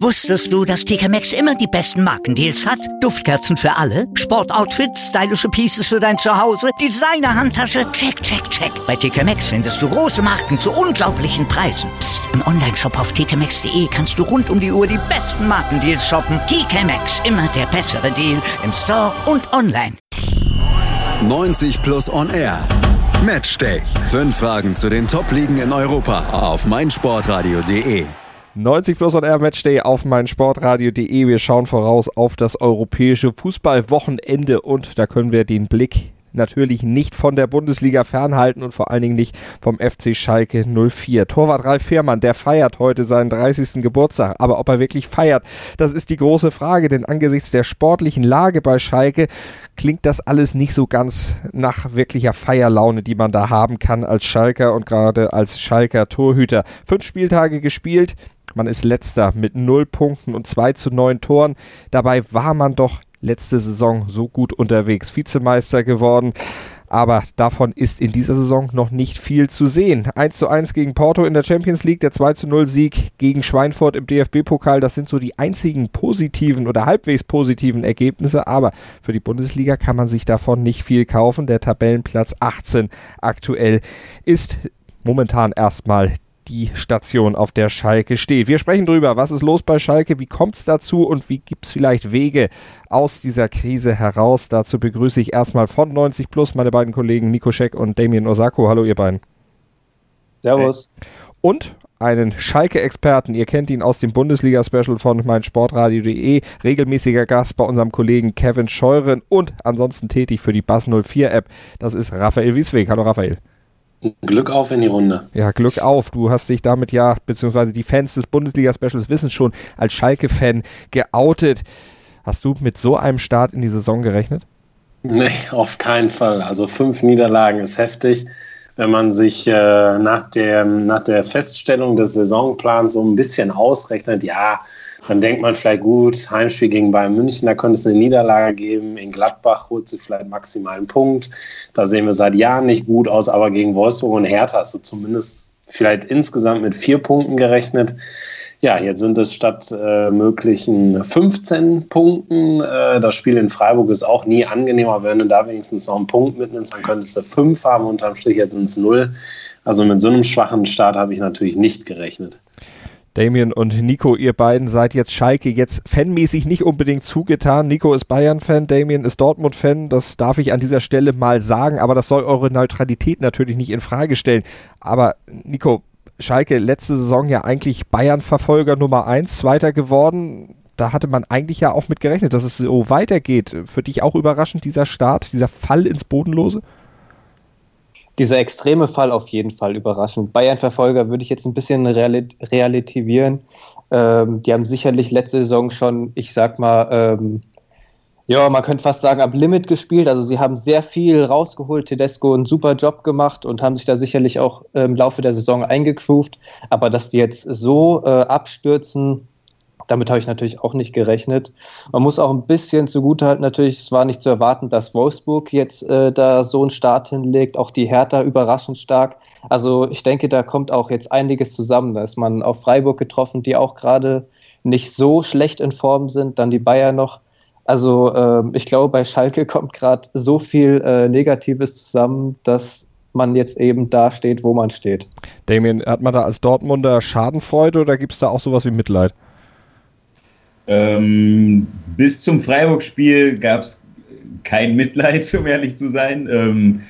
Wusstest du, dass TK Maxx immer die besten Markendeals hat? Duftkerzen für alle, Sportoutfits, stylische Pieces für dein Zuhause, Designer-Handtasche, check, check, check. Bei TK Maxx findest du große Marken zu unglaublichen Preisen. Psst. im Onlineshop auf tkmaxx.de kannst du rund um die Uhr die besten Markendeals shoppen. TK Maxx, immer der bessere Deal im Store und online. 90 Plus On Air. Matchday. Fünf Fragen zu den Top-Ligen in Europa auf meinsportradio.de. 90 Plus on Air Matchday auf meinsportradio.de. Wir schauen voraus auf das europäische Fußballwochenende und da können wir den Blick natürlich nicht von der Bundesliga fernhalten und vor allen Dingen nicht vom FC Schalke 04. Torwart Ralf Fehrmann, der feiert heute seinen 30. Geburtstag. Aber ob er wirklich feiert, das ist die große Frage, denn angesichts der sportlichen Lage bei Schalke klingt das alles nicht so ganz nach wirklicher Feierlaune, die man da haben kann als Schalker und gerade als Schalker Torhüter. Fünf Spieltage gespielt. Man ist letzter mit null Punkten und zwei zu neun Toren. Dabei war man doch letzte Saison so gut unterwegs, Vizemeister geworden. Aber davon ist in dieser Saison noch nicht viel zu sehen. 1 zu 1 gegen Porto in der Champions League, der 2 zu 0 Sieg gegen Schweinfurt im DFB-Pokal. Das sind so die einzigen positiven oder halbwegs positiven Ergebnisse. Aber für die Bundesliga kann man sich davon nicht viel kaufen. Der Tabellenplatz 18 aktuell ist momentan erstmal die Station, auf der Schalke steht. Wir sprechen drüber, was ist los bei Schalke, wie kommt es dazu und wie gibt es vielleicht Wege aus dieser Krise heraus. Dazu begrüße ich erstmal von 90 Plus meine beiden Kollegen Nico Scheck und Damien Osako. Hallo ihr beiden. Servus. Und einen Schalke-Experten. Ihr kennt ihn aus dem Bundesliga-Special von meinsportradio.de. Regelmäßiger Gast bei unserem Kollegen Kevin Scheuren und ansonsten tätig für die Bass 04 App. Das ist Raphael Wiesweg. Hallo Raphael. Glück auf in die Runde. Ja, Glück auf. Du hast dich damit ja, beziehungsweise die Fans des Bundesliga-Specials wissen schon, als Schalke-Fan geoutet. Hast du mit so einem Start in die Saison gerechnet? Nee, auf keinen Fall. Also fünf Niederlagen ist heftig. Wenn man sich äh, nach, der, nach der Feststellung des Saisonplans so ein bisschen ausrechnet, ja, dann denkt man vielleicht gut, Heimspiel gegen Bayern München, da könnte es eine Niederlage geben. In Gladbach holt sie vielleicht maximal einen Punkt. Da sehen wir seit Jahren nicht gut aus, aber gegen Wolfsburg und Hertha hast du zumindest vielleicht insgesamt mit vier Punkten gerechnet. Ja, jetzt sind es statt äh, möglichen 15 Punkten. Äh, das Spiel in Freiburg ist auch nie angenehm, aber wenn du da wenigstens noch einen Punkt mitnimmst, dann könntest du fünf haben. Unterm Strich jetzt sind es null. Also mit so einem schwachen Start habe ich natürlich nicht gerechnet. Damien und Nico, ihr beiden seid jetzt Schalke jetzt fanmäßig nicht unbedingt zugetan. Nico ist Bayern-Fan, Damien ist Dortmund-Fan. Das darf ich an dieser Stelle mal sagen, aber das soll eure Neutralität natürlich nicht in Frage stellen. Aber Nico, Schalke letzte Saison ja eigentlich Bayern-Verfolger Nummer eins, Zweiter geworden. Da hatte man eigentlich ja auch mit gerechnet, dass es so weitergeht. Für dich auch überraschend dieser Start, dieser Fall ins Bodenlose? Dieser extreme Fall auf jeden Fall überraschend. Bayern-Verfolger würde ich jetzt ein bisschen relativieren. Ähm, die haben sicherlich letzte Saison schon, ich sag mal, ähm, ja, man könnte fast sagen, ab Limit gespielt. Also sie haben sehr viel rausgeholt, Tedesco einen super Job gemacht und haben sich da sicherlich auch im Laufe der Saison eingegroovt. Aber dass die jetzt so äh, abstürzen, damit habe ich natürlich auch nicht gerechnet. Man muss auch ein bisschen zugutehalten, natürlich, es war nicht zu erwarten, dass Wolfsburg jetzt äh, da so einen Start hinlegt, auch die Hertha überraschend stark. Also ich denke, da kommt auch jetzt einiges zusammen. Da ist man auf Freiburg getroffen, die auch gerade nicht so schlecht in Form sind, dann die Bayern noch. Also äh, ich glaube, bei Schalke kommt gerade so viel äh, Negatives zusammen, dass man jetzt eben da steht, wo man steht. Damien, hat man da als Dortmunder Schadenfreude oder gibt es da auch sowas wie Mitleid? Ähm, bis zum Freiburg-Spiel gab es kein Mitleid, um ehrlich zu sein. Ähm,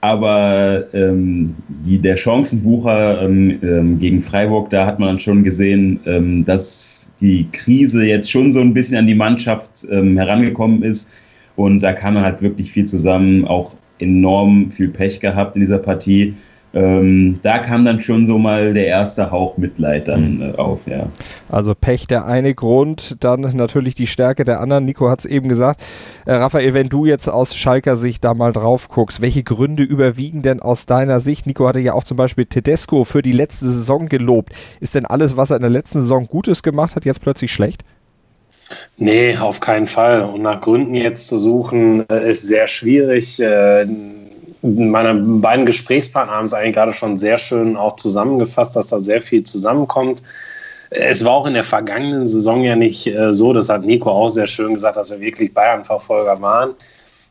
aber ähm, die, der Chancenwucher ähm, ähm, gegen Freiburg, da hat man schon gesehen, ähm, dass die Krise jetzt schon so ein bisschen an die Mannschaft herangekommen ist. Und da kam dann halt wirklich viel zusammen, auch enorm viel Pech gehabt in dieser Partie. Ähm, da kam dann schon so mal der erste Hauch Mitleid dann mhm. äh, auf, ja. Also Pech der eine Grund, dann natürlich die Stärke der anderen. Nico hat es eben gesagt. Äh, Raphael, wenn du jetzt aus Schalker Sicht da mal drauf guckst, welche Gründe überwiegen denn aus deiner Sicht? Nico hatte ja auch zum Beispiel Tedesco für die letzte Saison gelobt. Ist denn alles, was er in der letzten Saison Gutes gemacht hat, jetzt plötzlich schlecht? Nee, auf keinen Fall. Und nach Gründen jetzt zu suchen, äh, ist sehr schwierig. Meine beiden Gesprächspartner haben es eigentlich gerade schon sehr schön auch zusammengefasst, dass da sehr viel zusammenkommt. es war auch in der vergangenen Saison ja nicht äh, so, das hat Nico auch sehr schön gesagt, dass wir wirklich Bayern-Verfolger waren.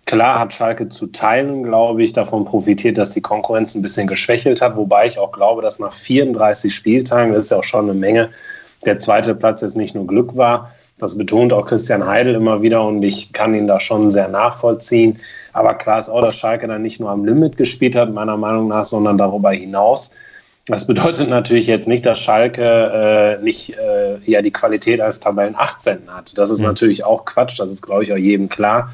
Klar hat Schalke zu Teilen, glaube ich, davon profitiert, dass die Konkurrenz ein bisschen geschwächelt hat, wobei ich auch glaube, dass nach 34 Spieltagen, das ist ja auch schon eine Menge, der zweite Platz jetzt nicht nur Glück war. Das betont auch Christian Heidel immer wieder und ich kann ihn da schon sehr nachvollziehen. Aber klar ist auch, dass Schalke dann nicht nur am Limit gespielt hat, meiner Meinung nach, sondern darüber hinaus. Das bedeutet natürlich jetzt nicht, dass Schalke äh, nicht äh, ja die Qualität als Tabellen 18 hat. Das ist mhm. natürlich auch Quatsch, das ist, glaube ich, auch jedem klar.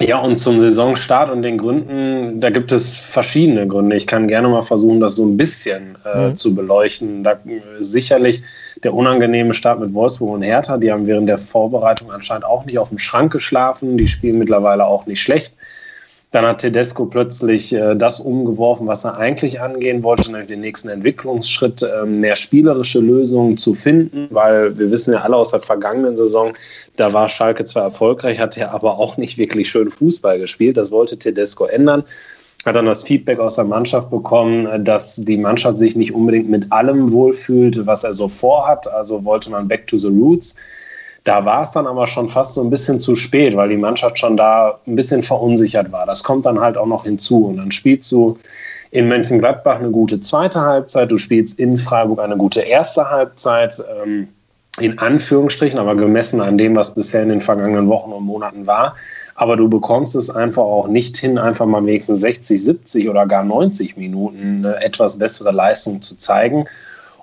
Ja, und zum Saisonstart und den Gründen, da gibt es verschiedene Gründe. Ich kann gerne mal versuchen, das so ein bisschen äh, mhm. zu beleuchten. Da, äh, sicherlich der unangenehme Start mit Wolfsburg und Hertha, die haben während der Vorbereitung anscheinend auch nicht auf dem Schrank geschlafen. Die spielen mittlerweile auch nicht schlecht. Dann hat Tedesco plötzlich äh, das umgeworfen, was er eigentlich angehen wollte, nämlich den nächsten Entwicklungsschritt, äh, mehr spielerische Lösungen zu finden, weil wir wissen ja alle aus der vergangenen Saison, da war Schalke zwar erfolgreich, hat er aber auch nicht wirklich schön Fußball gespielt. Das wollte Tedesco ändern. Hat dann das Feedback aus der Mannschaft bekommen, dass die Mannschaft sich nicht unbedingt mit allem wohlfühlt, was er so vorhat. Also wollte man back to the roots. Da war es dann aber schon fast so ein bisschen zu spät, weil die Mannschaft schon da ein bisschen verunsichert war. Das kommt dann halt auch noch hinzu. Und dann spielst du in Mönchengladbach eine gute zweite Halbzeit, du spielst in Freiburg eine gute erste Halbzeit. Ähm, in Anführungsstrichen, aber gemessen an dem, was bisher in den vergangenen Wochen und Monaten war. Aber du bekommst es einfach auch nicht hin, einfach mal wenigstens 60, 70 oder gar 90 Minuten eine etwas bessere Leistung zu zeigen.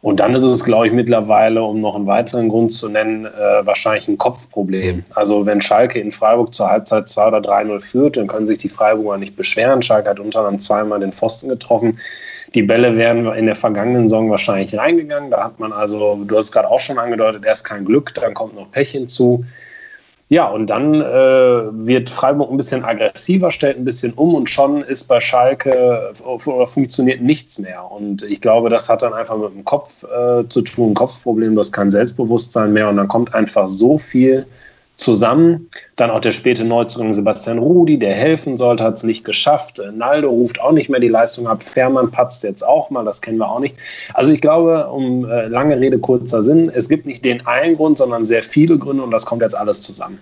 Und dann ist es, glaube ich, mittlerweile, um noch einen weiteren Grund zu nennen, äh, wahrscheinlich ein Kopfproblem. Also wenn Schalke in Freiburg zur Halbzeit 2 oder 3-0 führt, dann können sich die Freiburger nicht beschweren. Schalke hat unter anderem zweimal den Pfosten getroffen. Die Bälle wären in der vergangenen Saison wahrscheinlich reingegangen. Da hat man also, du hast es gerade auch schon angedeutet, erst kein Glück, dann kommt noch Pech hinzu. Ja, und dann äh, wird Freiburg ein bisschen aggressiver, stellt ein bisschen um und schon ist bei Schalke oder funktioniert nichts mehr. Und ich glaube, das hat dann einfach mit dem Kopf äh, zu tun, Kopfproblem, du hast kein Selbstbewusstsein mehr und dann kommt einfach so viel zusammen. Dann auch der späte Neuzugang Sebastian Rudi, der helfen sollte, hat es nicht geschafft. Naldo ruft auch nicht mehr die Leistung ab. Fährmann patzt jetzt auch mal, das kennen wir auch nicht. Also ich glaube, um äh, lange Rede, kurzer Sinn, es gibt nicht den einen Grund, sondern sehr viele Gründe und das kommt jetzt alles zusammen.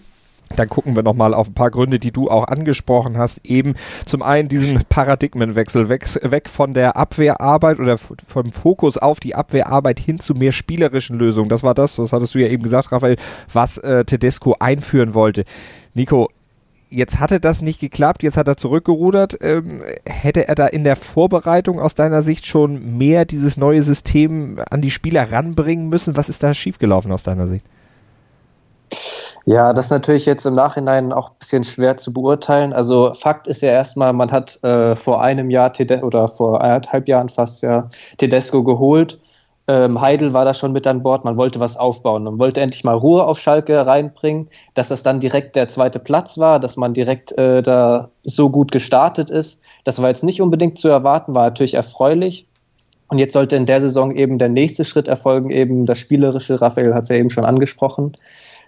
Dann gucken wir nochmal auf ein paar Gründe, die du auch angesprochen hast. Eben zum einen diesen Paradigmenwechsel weg, weg von der Abwehrarbeit oder vom Fokus auf die Abwehrarbeit hin zu mehr spielerischen Lösungen. Das war das, das hattest du ja eben gesagt, Raphael, was äh, Tedesco einführen wollte. Nico, jetzt hatte das nicht geklappt, jetzt hat er zurückgerudert. Ähm, hätte er da in der Vorbereitung aus deiner Sicht schon mehr dieses neue System an die Spieler ranbringen müssen? Was ist da schiefgelaufen aus deiner Sicht? Ja, das ist natürlich jetzt im Nachhinein auch ein bisschen schwer zu beurteilen. Also Fakt ist ja erstmal, man hat äh, vor einem Jahr Tede oder vor eineinhalb Jahren fast ja Tedesco geholt. Ähm, Heidel war da schon mit an Bord, man wollte was aufbauen. Man wollte endlich mal Ruhe auf Schalke reinbringen, dass das dann direkt der zweite Platz war, dass man direkt äh, da so gut gestartet ist. Das war jetzt nicht unbedingt zu erwarten, war natürlich erfreulich. Und jetzt sollte in der Saison eben der nächste Schritt erfolgen, eben das Spielerische. Raphael hat es ja eben schon angesprochen.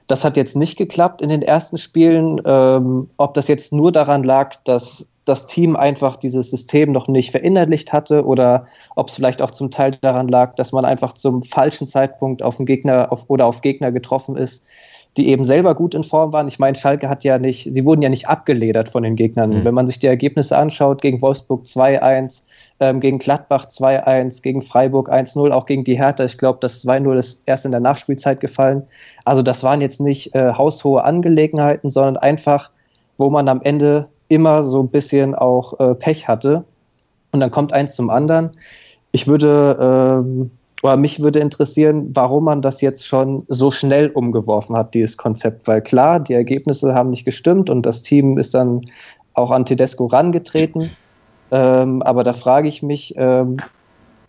Das hat jetzt nicht geklappt in den ersten Spielen. Ähm, ob das jetzt nur daran lag, dass das Team einfach dieses System noch nicht verinnerlicht hatte oder ob es vielleicht auch zum Teil daran lag, dass man einfach zum falschen Zeitpunkt auf den Gegner auf, oder auf Gegner getroffen ist, die eben selber gut in Form waren. Ich meine, Schalke hat ja nicht, sie wurden ja nicht abgeledert von den Gegnern. Mhm. Wenn man sich die Ergebnisse anschaut, gegen Wolfsburg 2-1, ähm, gegen Gladbach 2-1, gegen Freiburg 1-0, auch gegen die Hertha. Ich glaube, das 2-0 ist erst in der Nachspielzeit gefallen. Also das waren jetzt nicht äh, haushohe Angelegenheiten, sondern einfach, wo man am Ende immer so ein bisschen auch äh, Pech hatte. Und dann kommt eins zum anderen. Ich würde, ähm, oder mich würde interessieren, warum man das jetzt schon so schnell umgeworfen hat, dieses Konzept. Weil klar, die Ergebnisse haben nicht gestimmt und das Team ist dann auch an Tedesco rangetreten. Ähm, aber da frage ich mich, ähm,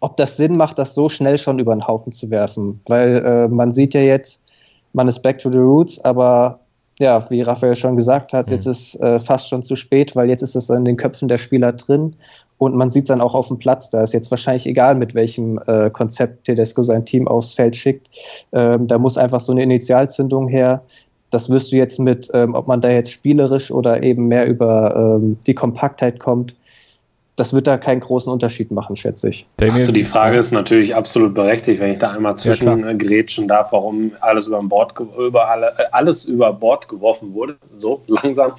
ob das Sinn macht, das so schnell schon über den Haufen zu werfen. Weil äh, man sieht ja jetzt, man ist back to the roots, aber ja, wie Raphael schon gesagt hat, mhm. jetzt ist äh, fast schon zu spät, weil jetzt ist es in den Köpfen der Spieler drin und man sieht es dann auch auf dem Platz. Da ist jetzt wahrscheinlich egal, mit welchem äh, Konzept Tedesco sein Team aufs Feld schickt. Ähm, da muss einfach so eine Initialzündung her. Das wirst du jetzt mit, ähm, ob man da jetzt spielerisch oder eben mehr über ähm, die Kompaktheit kommt, das wird da keinen großen Unterschied machen, schätze ich. Also die Frage ist natürlich absolut berechtigt, wenn ich da einmal zwischengrätschen ja, darf, warum alles über Bord über alle, äh, alles über Bord geworfen wurde, so langsam.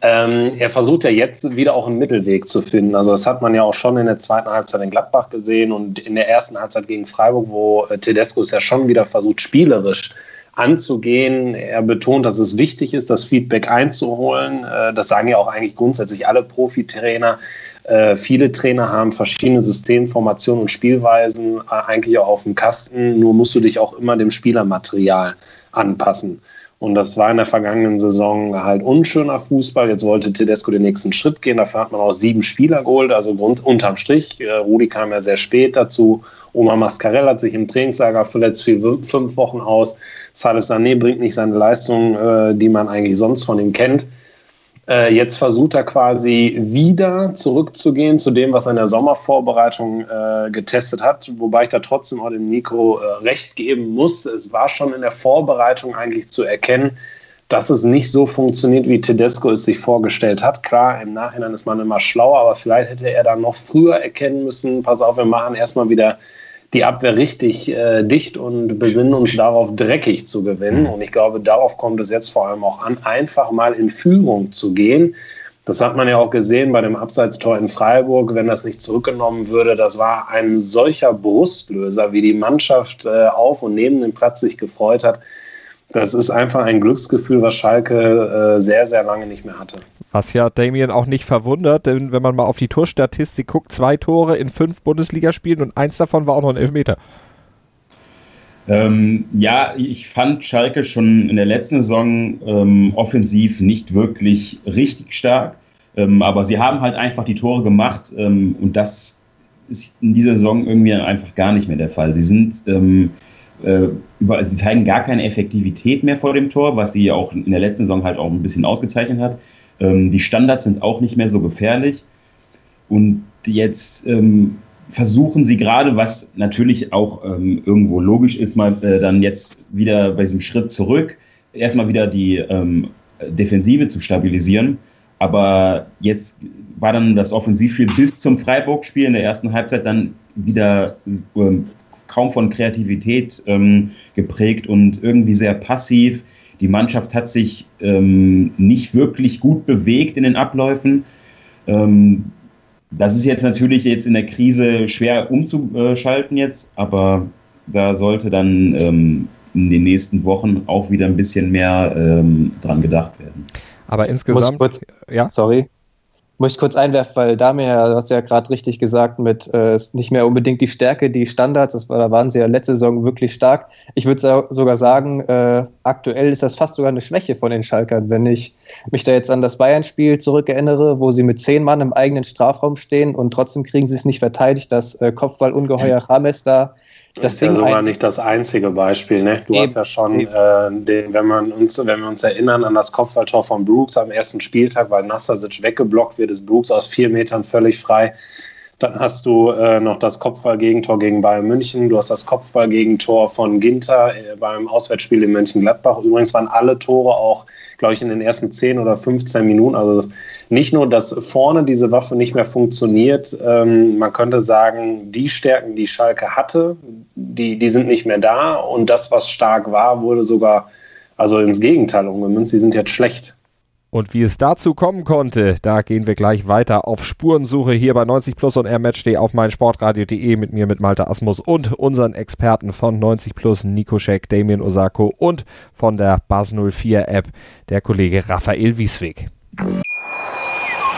Ähm, er versucht ja jetzt wieder auch einen Mittelweg zu finden. Also das hat man ja auch schon in der zweiten Halbzeit in Gladbach gesehen und in der ersten Halbzeit gegen Freiburg, wo äh, Tedesco es ja schon wieder versucht, spielerisch anzugehen. Er betont, dass es wichtig ist, das Feedback einzuholen. Äh, das sagen ja auch eigentlich grundsätzlich alle Profitrainer. Äh, viele Trainer haben verschiedene Systemformationen und Spielweisen äh, eigentlich auch auf dem Kasten. Nur musst du dich auch immer dem Spielermaterial anpassen. Und das war in der vergangenen Saison halt unschöner Fußball. Jetzt wollte Tedesco den nächsten Schritt gehen. Dafür hat man auch sieben Spieler geholt, also Grund, unterm Strich. Äh, Rudi kam ja sehr spät dazu. Oma Mascarell hat sich im Trainingslager verletzt, fiel fünf Wochen aus. Salif Sané bringt nicht seine Leistung, äh, die man eigentlich sonst von ihm kennt. Äh, jetzt versucht er quasi wieder zurückzugehen zu dem, was er in der Sommervorbereitung äh, getestet hat. Wobei ich da trotzdem auch dem Nico äh, recht geben muss. Es war schon in der Vorbereitung eigentlich zu erkennen, dass es nicht so funktioniert, wie Tedesco es sich vorgestellt hat. Klar, im Nachhinein ist man immer schlauer, aber vielleicht hätte er dann noch früher erkennen müssen, pass auf, wir machen erstmal wieder die Abwehr richtig äh, dicht und besinnen uns darauf, dreckig zu gewinnen. Mhm. Und ich glaube, darauf kommt es jetzt vor allem auch an, einfach mal in Führung zu gehen. Das hat man ja auch gesehen bei dem Abseitstor in Freiburg, wenn das nicht zurückgenommen würde. Das war ein solcher Brustlöser, wie die Mannschaft äh, auf und neben dem Platz sich gefreut hat. Das ist einfach ein Glücksgefühl, was Schalke äh, sehr, sehr lange nicht mehr hatte. Was ja Damien auch nicht verwundert, denn wenn man mal auf die Torstatistik guckt, zwei Tore in fünf Bundesligaspielen und eins davon war auch noch ein Elfmeter. Ähm, ja, ich fand Schalke schon in der letzten Saison ähm, offensiv nicht wirklich richtig stark, ähm, aber sie haben halt einfach die Tore gemacht ähm, und das ist in dieser Saison irgendwie einfach gar nicht mehr der Fall. Sie sind ähm, äh, sie zeigen gar keine Effektivität mehr vor dem Tor, was sie auch in der letzten Saison halt auch ein bisschen ausgezeichnet hat. Ähm, die Standards sind auch nicht mehr so gefährlich. Und jetzt ähm, versuchen sie gerade, was natürlich auch ähm, irgendwo logisch ist, mal äh, dann jetzt wieder bei diesem Schritt zurück, erstmal wieder die ähm, Defensive zu stabilisieren. Aber jetzt war dann das Offensivspiel bis zum Freiburg-Spiel in der ersten Halbzeit dann wieder ähm, kaum von Kreativität ähm, geprägt und irgendwie sehr passiv. Die Mannschaft hat sich ähm, nicht wirklich gut bewegt in den Abläufen. Ähm, das ist jetzt natürlich jetzt in der Krise schwer umzuschalten jetzt, aber da sollte dann ähm, in den nächsten Wochen auch wieder ein bisschen mehr ähm, dran gedacht werden. Aber insgesamt, kurz, ja, sorry, muss ich kurz einwerfen, weil Damir, du hast ja gerade richtig gesagt, mit äh, nicht mehr unbedingt die Stärke, die Standards, das war, da waren sie ja letzte Saison wirklich stark. Ich würde sogar sagen, äh, aktuell ist das fast sogar eine Schwäche von den Schalkern, wenn ich mich da jetzt an das Bayern-Spiel zurückerinnere, wo sie mit zehn Mann im eigenen Strafraum stehen und trotzdem kriegen sie es nicht verteidigt, dass äh, Kopfballungeheuer Rames da das ist ja sogar nicht das einzige Beispiel. Ne? Du eben, hast ja schon, äh, den, wenn, man uns, wenn wir uns erinnern an das Kopfballtor von Brooks am ersten Spieltag, weil Nastasic weggeblockt wird, ist Brooks aus vier Metern völlig frei. Dann hast du äh, noch das Kopfballgegentor gegen Bayern München. Du hast das Kopfballgegentor von Ginter äh, beim Auswärtsspiel in Mönchengladbach. Übrigens waren alle Tore auch, glaube ich, in den ersten 10 oder 15 Minuten. Also das, nicht nur, dass vorne diese Waffe nicht mehr funktioniert, ähm, man könnte sagen, die Stärken, die Schalke hatte, die, die sind nicht mehr da. Und das, was stark war, wurde sogar also ins Gegenteil umgemünzt. Die sind jetzt schlecht. Und wie es dazu kommen konnte, da gehen wir gleich weiter auf Spurensuche hier bei 90 Plus und Air Matchday auf meinsportradio.de mit mir, mit Malte Asmus und unseren Experten von 90 Plus, Nico Scheck, Damien Osako und von der Bas 04 App, der Kollege Raphael Wieswig.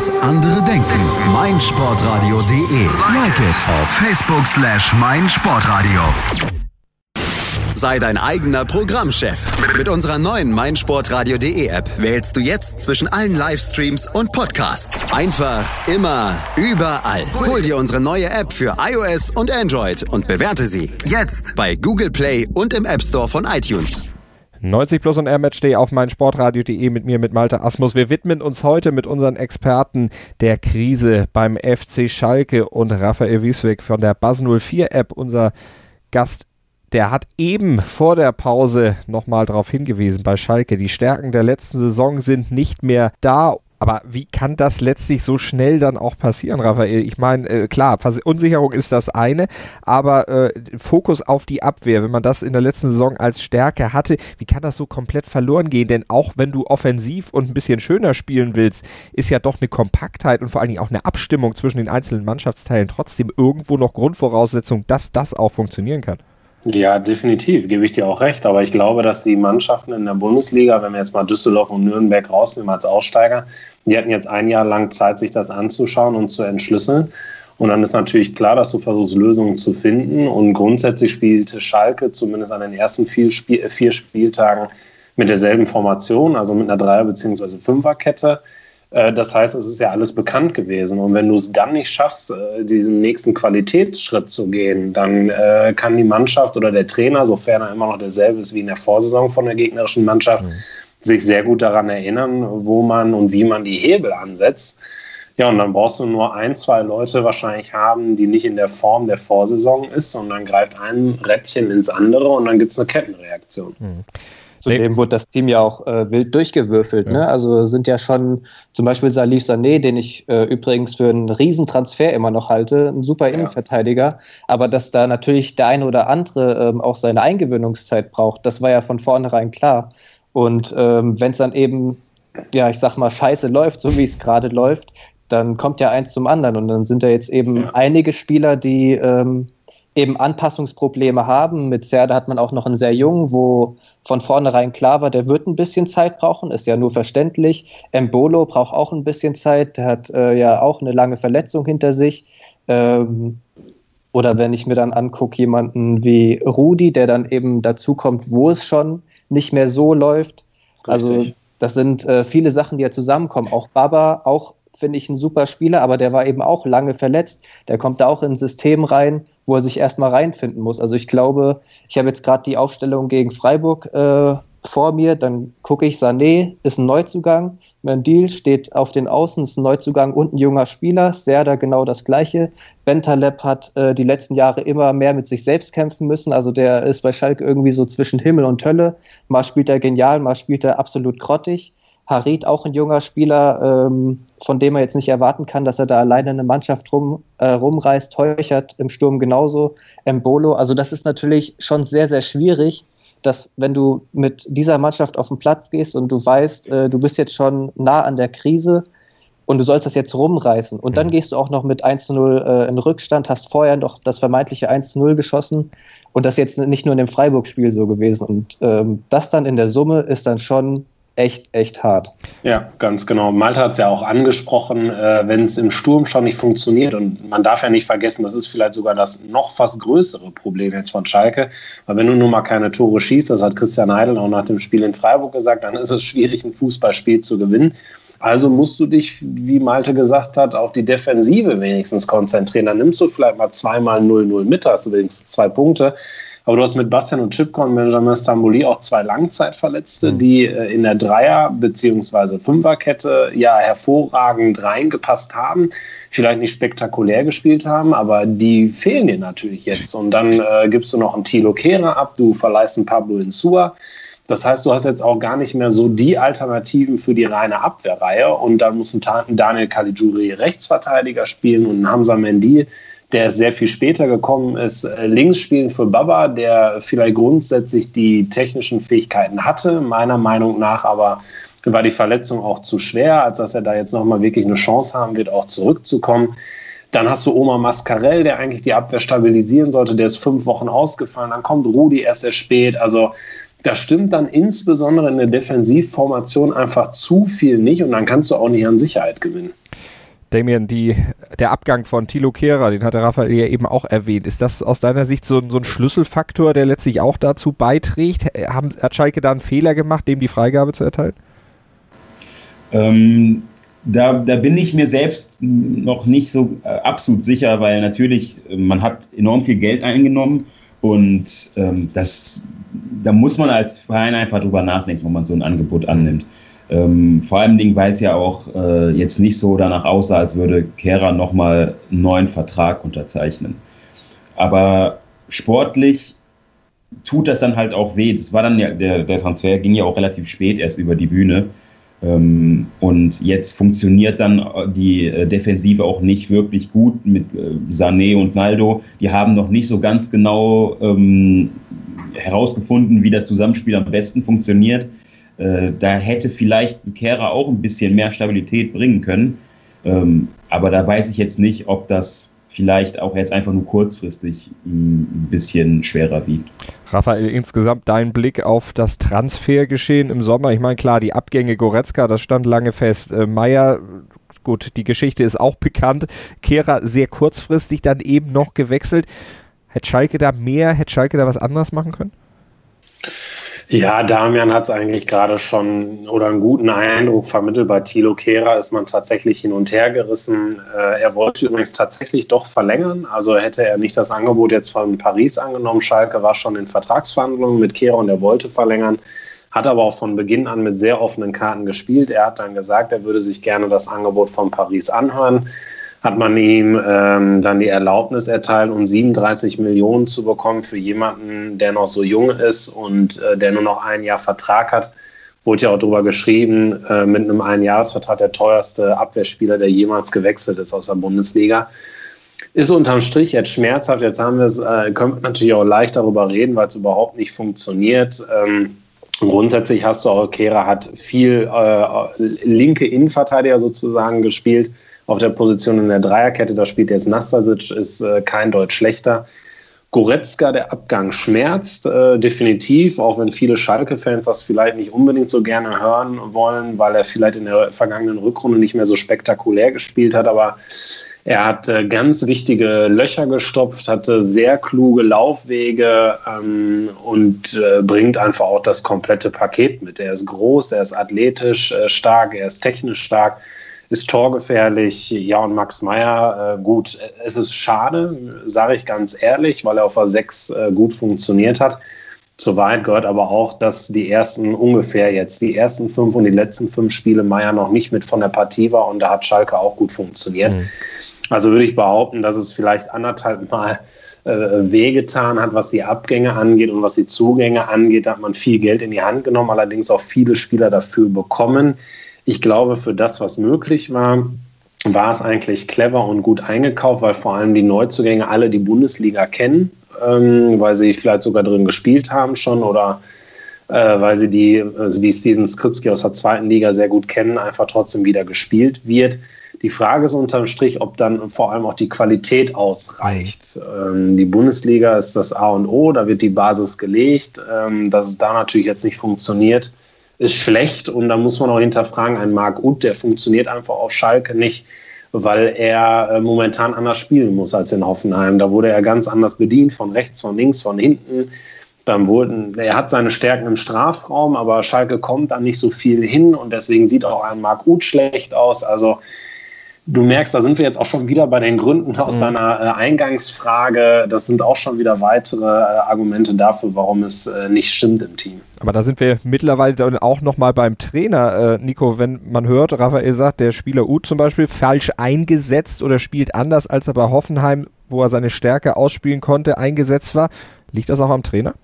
Was andere denken. meinsportradio.de. Like it auf Facebook slash meinsportradio. Sei dein eigener Programmchef. Mit unserer neuen meinsportradio.de App wählst du jetzt zwischen allen Livestreams und Podcasts. Einfach, immer, überall. Hol dir unsere neue App für iOS und Android und bewerte sie jetzt bei Google Play und im App Store von iTunes. 90 Plus und Air Matchday auf meinsportradio.de mit mir, mit Malte Asmus. Wir widmen uns heute mit unseren Experten der Krise beim FC Schalke und Raphael Wiesweg von der Buzz 04 App, unser Gast der hat eben vor der Pause nochmal darauf hingewiesen bei Schalke. Die Stärken der letzten Saison sind nicht mehr da aber wie kann das letztlich so schnell dann auch passieren, Raphael? Ich meine, äh, klar, Unsicherung ist das eine, aber äh, Fokus auf die Abwehr, wenn man das in der letzten Saison als Stärke hatte, wie kann das so komplett verloren gehen? Denn auch wenn du offensiv und ein bisschen schöner spielen willst, ist ja doch eine Kompaktheit und vor allen Dingen auch eine Abstimmung zwischen den einzelnen Mannschaftsteilen trotzdem irgendwo noch Grundvoraussetzung, dass das auch funktionieren kann. Ja, definitiv, gebe ich dir auch recht. Aber ich glaube, dass die Mannschaften in der Bundesliga, wenn wir jetzt mal Düsseldorf und Nürnberg rausnehmen als Aussteiger, die hatten jetzt ein Jahr lang Zeit, sich das anzuschauen und zu entschlüsseln. Und dann ist natürlich klar, dass du versuchst, Lösungen zu finden. Und grundsätzlich spielte Schalke zumindest an den ersten vier, Spiel vier Spieltagen mit derselben Formation, also mit einer Dreier- bzw. Fünferkette. Äh, das heißt, es ist ja alles bekannt gewesen. Und wenn du es dann nicht schaffst, äh, diesen nächsten Qualitätsschritt zu gehen, dann äh, kann die Mannschaft oder der Trainer, sofern er immer noch derselbe ist wie in der Vorsaison von der gegnerischen Mannschaft, mhm. sich sehr gut daran erinnern, wo man und wie man die Hebel ansetzt. Ja, und dann brauchst du nur ein, zwei Leute wahrscheinlich haben, die nicht in der Form der Vorsaison ist, und dann greift ein Rädchen ins andere und dann gibt es eine Kettenreaktion. Mhm. Zudem wurde das Team ja auch äh, wild durchgewürfelt. Ja. Ne? Also sind ja schon zum Beispiel Salif Sané, den ich äh, übrigens für einen Riesentransfer immer noch halte, ein super ja. Innenverteidiger. Aber dass da natürlich der eine oder andere ähm, auch seine Eingewöhnungszeit braucht, das war ja von vornherein klar. Und ähm, wenn es dann eben, ja, ich sag mal, scheiße läuft, so wie es gerade läuft, dann kommt ja eins zum anderen. Und dann sind da jetzt eben ja. einige Spieler, die ähm, eben Anpassungsprobleme haben. Mit Serda hat man auch noch einen sehr jungen, wo von vornherein klar war, der wird ein bisschen Zeit brauchen, ist ja nur verständlich. Embolo braucht auch ein bisschen Zeit, der hat äh, ja auch eine lange Verletzung hinter sich. Ähm, oder wenn ich mir dann angucke, jemanden wie Rudi, der dann eben dazu kommt, wo es schon nicht mehr so läuft. Also Richtig. Also das sind äh, viele Sachen, die ja zusammenkommen. Auch Baba, auch finde ich ein super Spieler, aber der war eben auch lange verletzt. Der kommt da auch in ein System rein, wo er sich erstmal reinfinden muss. Also ich glaube, ich habe jetzt gerade die Aufstellung gegen Freiburg äh, vor mir, dann gucke ich, Sané ist ein Neuzugang, Mendil steht auf den Außen, ist ein Neuzugang und ein junger Spieler, Serda genau das gleiche. Bentaleb hat äh, die letzten Jahre immer mehr mit sich selbst kämpfen müssen, also der ist bei Schalke irgendwie so zwischen Himmel und Hölle. Mal spielt er genial, mal spielt er absolut grottig. Harit auch ein junger Spieler, ähm, von dem man jetzt nicht erwarten kann, dass er da alleine eine Mannschaft rum, äh, rumreißt. Teuchert im Sturm genauso. Embolo. Also das ist natürlich schon sehr, sehr schwierig, dass wenn du mit dieser Mannschaft auf den Platz gehst und du weißt, äh, du bist jetzt schon nah an der Krise und du sollst das jetzt rumreißen und dann mhm. gehst du auch noch mit 1 zu 0 äh, in Rückstand, hast vorher noch das vermeintliche 1 zu 0 geschossen und das jetzt nicht nur in dem Freiburg-Spiel so gewesen. Und ähm, das dann in der Summe ist dann schon echt, echt hart. Ja, ganz genau. Malta hat es ja auch angesprochen, äh, wenn es im Sturm schon nicht funktioniert und man darf ja nicht vergessen, das ist vielleicht sogar das noch fast größere Problem jetzt von Schalke, weil wenn du nun mal keine Tore schießt, das hat Christian Heidel auch nach dem Spiel in Freiburg gesagt, dann ist es schwierig, ein Fußballspiel zu gewinnen. Also musst du dich, wie Malte gesagt hat, auf die Defensive wenigstens konzentrieren. Dann nimmst du vielleicht mal zweimal 0-0 mit, hast du wenigstens zwei Punkte. Aber du hast mit Bastian und Chipko und Benjamin Stambouli auch zwei Langzeitverletzte, mhm. die äh, in der Dreier- bzw. Fünferkette ja hervorragend reingepasst haben. Vielleicht nicht spektakulär gespielt haben, aber die fehlen dir natürlich jetzt. Und dann äh, gibst du noch einen Thilo Kehrer ab, du verleihst einen Pablo Insua. Das heißt, du hast jetzt auch gar nicht mehr so die Alternativen für die reine Abwehrreihe. Und dann muss ein Daniel Caligiuri Rechtsverteidiger spielen und ein Hamza Mendy der sehr viel später gekommen ist, äh, links spielen für Baba, der vielleicht grundsätzlich die technischen Fähigkeiten hatte, meiner Meinung nach aber war die Verletzung auch zu schwer, als dass er da jetzt nochmal wirklich eine Chance haben wird, auch zurückzukommen. Dann hast du Oma Mascarell, der eigentlich die Abwehr stabilisieren sollte, der ist fünf Wochen ausgefallen. Dann kommt Rudi erst sehr spät. Also da stimmt dann insbesondere in der Defensivformation einfach zu viel nicht und dann kannst du auch nicht an Sicherheit gewinnen. Damien, die, der Abgang von Thilo Kehrer, den hatte Raphael ja eben auch erwähnt. Ist das aus deiner Sicht so, so ein Schlüsselfaktor, der letztlich auch dazu beiträgt? Haben, hat Schalke da einen Fehler gemacht, dem die Freigabe zu erteilen? Ähm, da, da bin ich mir selbst noch nicht so äh, absolut sicher, weil natürlich, äh, man hat enorm viel Geld eingenommen und ähm, das, da muss man als Verein einfach drüber nachdenken, ob man so ein Angebot annimmt. Ähm, vor allem, weil es ja auch äh, jetzt nicht so danach aussah, als würde Kehrer nochmal einen neuen Vertrag unterzeichnen. Aber sportlich tut das dann halt auch weh. Das war dann ja, der, der Transfer ging ja auch relativ spät erst über die Bühne. Ähm, und jetzt funktioniert dann die äh, Defensive auch nicht wirklich gut mit äh, Sané und Naldo. Die haben noch nicht so ganz genau ähm, herausgefunden, wie das Zusammenspiel am besten funktioniert. Äh, da hätte vielleicht ein Kehrer auch ein bisschen mehr Stabilität bringen können. Ähm, aber da weiß ich jetzt nicht, ob das vielleicht auch jetzt einfach nur kurzfristig ein bisschen schwerer wiegt. Raphael, insgesamt dein Blick auf das Transfergeschehen im Sommer. Ich meine, klar, die Abgänge Goretzka, das stand lange fest. Äh, Meier, gut, die Geschichte ist auch bekannt. Kehrer sehr kurzfristig dann eben noch gewechselt. Hätte Schalke da mehr, hätte Schalke da was anderes machen können? Ja, Damian hat es eigentlich gerade schon oder einen guten Eindruck vermittelt. Bei Thilo Kehrer ist man tatsächlich hin und her gerissen. Äh, er wollte übrigens tatsächlich doch verlängern. Also hätte er nicht das Angebot jetzt von Paris angenommen. Schalke war schon in Vertragsverhandlungen mit Kehrer und er wollte verlängern. Hat aber auch von Beginn an mit sehr offenen Karten gespielt. Er hat dann gesagt, er würde sich gerne das Angebot von Paris anhören hat man ihm ähm, dann die Erlaubnis erteilt, um 37 Millionen zu bekommen für jemanden, der noch so jung ist und äh, der nur noch ein Jahr Vertrag hat. Wurde ja auch darüber geschrieben, äh, mit einem Einjahresvertrag der teuerste Abwehrspieler, der jemals gewechselt ist aus der Bundesliga. Ist unterm Strich jetzt schmerzhaft. Jetzt haben wir es, äh, können wir natürlich auch leicht darüber reden, weil es überhaupt nicht funktioniert. Ähm, grundsätzlich hast du auch, Kehra hat viel äh, linke Innenverteidiger sozusagen gespielt auf der Position in der Dreierkette. Da spielt jetzt Nastasic, ist äh, kein Deutsch schlechter. Goretzka, der Abgang schmerzt äh, definitiv, auch wenn viele Schalke-Fans das vielleicht nicht unbedingt so gerne hören wollen, weil er vielleicht in der vergangenen Rückrunde nicht mehr so spektakulär gespielt hat. Aber er hat äh, ganz wichtige Löcher gestopft, hatte sehr kluge Laufwege ähm, und äh, bringt einfach auch das komplette Paket mit. Er ist groß, er ist athletisch äh, stark, er ist technisch stark ist torgefährlich. Ja, und Max Meyer, äh, gut, es ist schade, sage ich ganz ehrlich, weil er auf der 6 äh, gut funktioniert hat. Zur Wahrheit gehört aber auch, dass die ersten ungefähr jetzt, die ersten fünf und die letzten fünf Spiele Meyer noch nicht mit von der Partie war und da hat Schalke auch gut funktioniert. Mhm. Also würde ich behaupten, dass es vielleicht anderthalb Mal äh, wehgetan hat, was die Abgänge angeht und was die Zugänge angeht. Da hat man viel Geld in die Hand genommen, allerdings auch viele Spieler dafür bekommen. Ich glaube, für das, was möglich war, war es eigentlich clever und gut eingekauft, weil vor allem die Neuzugänge alle die Bundesliga kennen, ähm, weil sie vielleicht sogar drin gespielt haben schon oder äh, weil sie die, also wie Steven Skripski aus der zweiten Liga sehr gut kennen, einfach trotzdem wieder gespielt wird. Die Frage ist unterm Strich, ob dann vor allem auch die Qualität ausreicht. Ähm, die Bundesliga ist das A und O, da wird die Basis gelegt. Ähm, dass es da natürlich jetzt nicht funktioniert, ist schlecht und da muss man auch hinterfragen, ein Marc Uth, der funktioniert einfach auf Schalke nicht, weil er äh, momentan anders spielen muss als in Hoffenheim. Da wurde er ganz anders bedient, von rechts, von links, von hinten. Dann wurden, er hat seine Stärken im Strafraum, aber Schalke kommt dann nicht so viel hin und deswegen sieht auch ein Marc Uth schlecht aus. Also Du merkst, da sind wir jetzt auch schon wieder bei den Gründen aus mhm. deiner äh, Eingangsfrage. Das sind auch schon wieder weitere äh, Argumente dafür, warum es äh, nicht stimmt im Team. Aber da sind wir mittlerweile dann auch nochmal beim Trainer, äh, Nico. Wenn man hört, Raphael sagt, der Spieler Uth zum Beispiel falsch eingesetzt oder spielt anders, als er bei Hoffenheim, wo er seine Stärke ausspielen konnte, eingesetzt war. Liegt das auch am Trainer?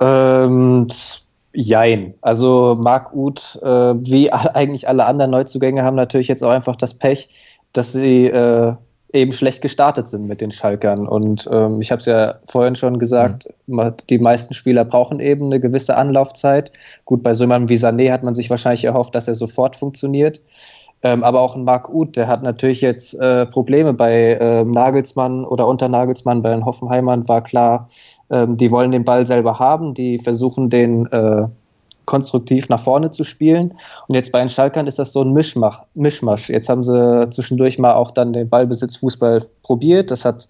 Ähm, Jein. Also Marc Uth, äh, wie eigentlich alle anderen Neuzugänge, haben natürlich jetzt auch einfach das Pech, dass sie äh, eben schlecht gestartet sind mit den Schalkern. Und ähm, ich habe es ja vorhin schon gesagt, mhm. die meisten Spieler brauchen eben eine gewisse Anlaufzeit. Gut, bei so jemandem wie Sané hat man sich wahrscheinlich erhofft, dass er sofort funktioniert. Ähm, aber auch ein Marc Uth, der hat natürlich jetzt äh, Probleme bei äh, Nagelsmann oder unter Nagelsmann, bei den Hoffenheimern war klar, ähm, die wollen den Ball selber haben, die versuchen den äh, konstruktiv nach vorne zu spielen. Und jetzt bei den Schalkern ist das so ein Mischmach, Mischmasch. Jetzt haben sie zwischendurch mal auch dann den Ballbesitzfußball probiert. Das hat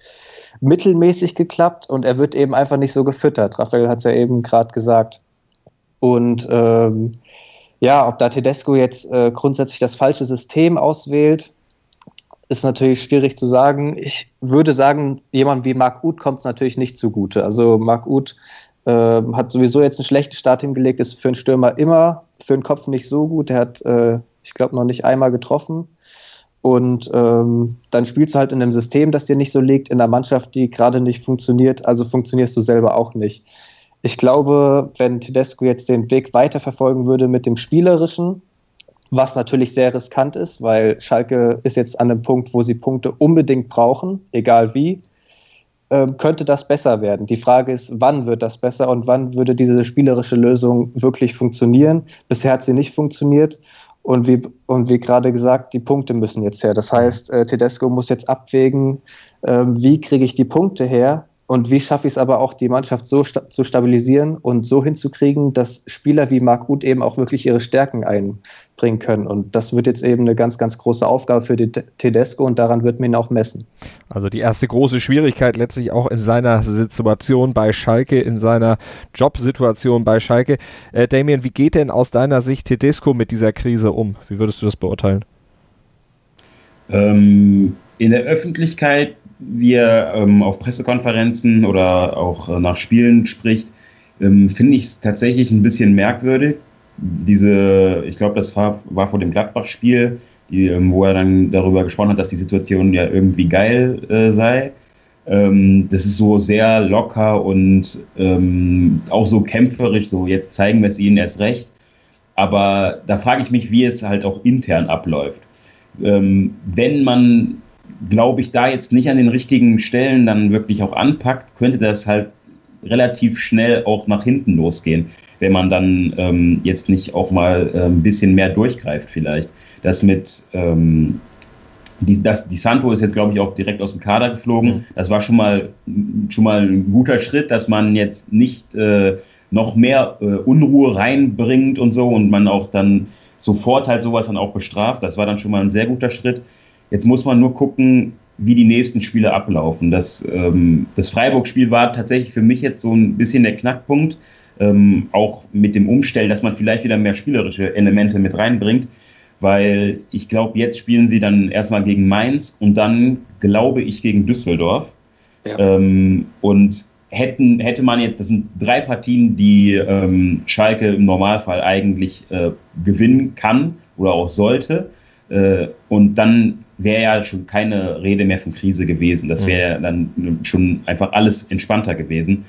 mittelmäßig geklappt und er wird eben einfach nicht so gefüttert. Raphael hat es ja eben gerade gesagt. Und ähm, ja, ob da Tedesco jetzt äh, grundsätzlich das falsche System auswählt, ist natürlich schwierig zu sagen. Ich würde sagen, jemand wie Marc Uth kommt es natürlich nicht zugute. Also Marc Uth äh, hat sowieso jetzt einen schlechten Start hingelegt, ist für einen Stürmer immer für den Kopf nicht so gut. Er hat, äh, ich glaube, noch nicht einmal getroffen. Und ähm, dann spielst du halt in einem System, das dir nicht so liegt, in einer Mannschaft, die gerade nicht funktioniert, also funktionierst du selber auch nicht. Ich glaube, wenn Tedesco jetzt den Weg weiterverfolgen würde mit dem Spielerischen, was natürlich sehr riskant ist, weil Schalke ist jetzt an einem Punkt, wo sie Punkte unbedingt brauchen, egal wie, äh, könnte das besser werden. Die Frage ist, wann wird das besser und wann würde diese spielerische Lösung wirklich funktionieren? Bisher hat sie nicht funktioniert. Und wie, und wie gerade gesagt, die Punkte müssen jetzt her. Das heißt, äh, Tedesco muss jetzt abwägen, äh, wie kriege ich die Punkte her, und wie schaffe ich es aber auch, die Mannschaft so sta zu stabilisieren und so hinzukriegen, dass Spieler wie Marc Uth eben auch wirklich ihre Stärken einbringen können. Und das wird jetzt eben eine ganz, ganz große Aufgabe für die Tedesco und daran wird man ihn auch messen. Also die erste große Schwierigkeit letztlich auch in seiner Situation bei Schalke, in seiner Jobsituation bei Schalke. Äh, Damien, wie geht denn aus deiner Sicht Tedesco mit dieser Krise um? Wie würdest du das beurteilen? Ähm, in der Öffentlichkeit wie er ähm, auf Pressekonferenzen oder auch äh, nach Spielen spricht, ähm, finde ich es tatsächlich ein bisschen merkwürdig. Diese, ich glaube, das war, war vor dem Gladbach-Spiel, ähm, wo er dann darüber gesprochen hat, dass die Situation ja irgendwie geil äh, sei. Ähm, das ist so sehr locker und ähm, auch so kämpferisch, so jetzt zeigen wir es ihnen erst recht. Aber da frage ich mich, wie es halt auch intern abläuft. Ähm, wenn man glaube ich, da jetzt nicht an den richtigen Stellen dann wirklich auch anpackt, könnte das halt relativ schnell auch nach hinten losgehen, wenn man dann ähm, jetzt nicht auch mal äh, ein bisschen mehr durchgreift vielleicht. Das mit ähm, die, das, die Santo ist jetzt, glaube ich, auch direkt aus dem Kader geflogen. Mhm. Das war schon mal, schon mal ein guter Schritt, dass man jetzt nicht äh, noch mehr äh, Unruhe reinbringt und so und man auch dann sofort halt sowas dann auch bestraft. Das war dann schon mal ein sehr guter Schritt. Jetzt muss man nur gucken, wie die nächsten Spiele ablaufen. Das, ähm, das Freiburg-Spiel war tatsächlich für mich jetzt so ein bisschen der Knackpunkt, ähm, auch mit dem Umstellen, dass man vielleicht wieder mehr spielerische Elemente mit reinbringt, weil ich glaube, jetzt spielen sie dann erstmal gegen Mainz und dann, glaube ich, gegen Düsseldorf. Ja. Ähm, und hätten, hätte man jetzt, das sind drei Partien, die ähm, Schalke im Normalfall eigentlich äh, gewinnen kann oder auch sollte. Äh, und dann wäre ja schon keine Rede mehr von Krise gewesen. Das wäre dann schon einfach alles entspannter gewesen.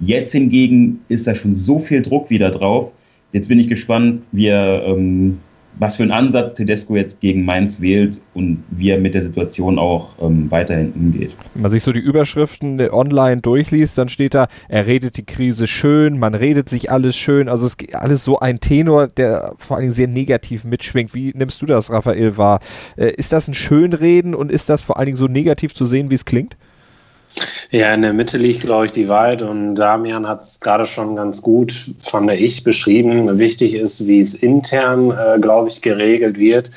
Jetzt hingegen ist da schon so viel Druck wieder drauf. Jetzt bin ich gespannt, wie er ähm, was für einen Ansatz Tedesco jetzt gegen Mainz wählt und wie er mit der Situation auch ähm, weiterhin umgeht. Wenn man sich so die Überschriften online durchliest, dann steht da, er redet die Krise schön, man redet sich alles schön, also es ist alles so ein Tenor, der vor allen Dingen sehr negativ mitschwingt. Wie nimmst du das, Raphael, wahr? Äh, ist das ein Schönreden und ist das vor allen Dingen so negativ zu sehen, wie es klingt? Ja, in der Mitte liegt, glaube ich, die Wahrheit und Damian hat es gerade schon ganz gut, fand ich, beschrieben. Wichtig ist, wie es intern, äh, glaube ich, geregelt wird.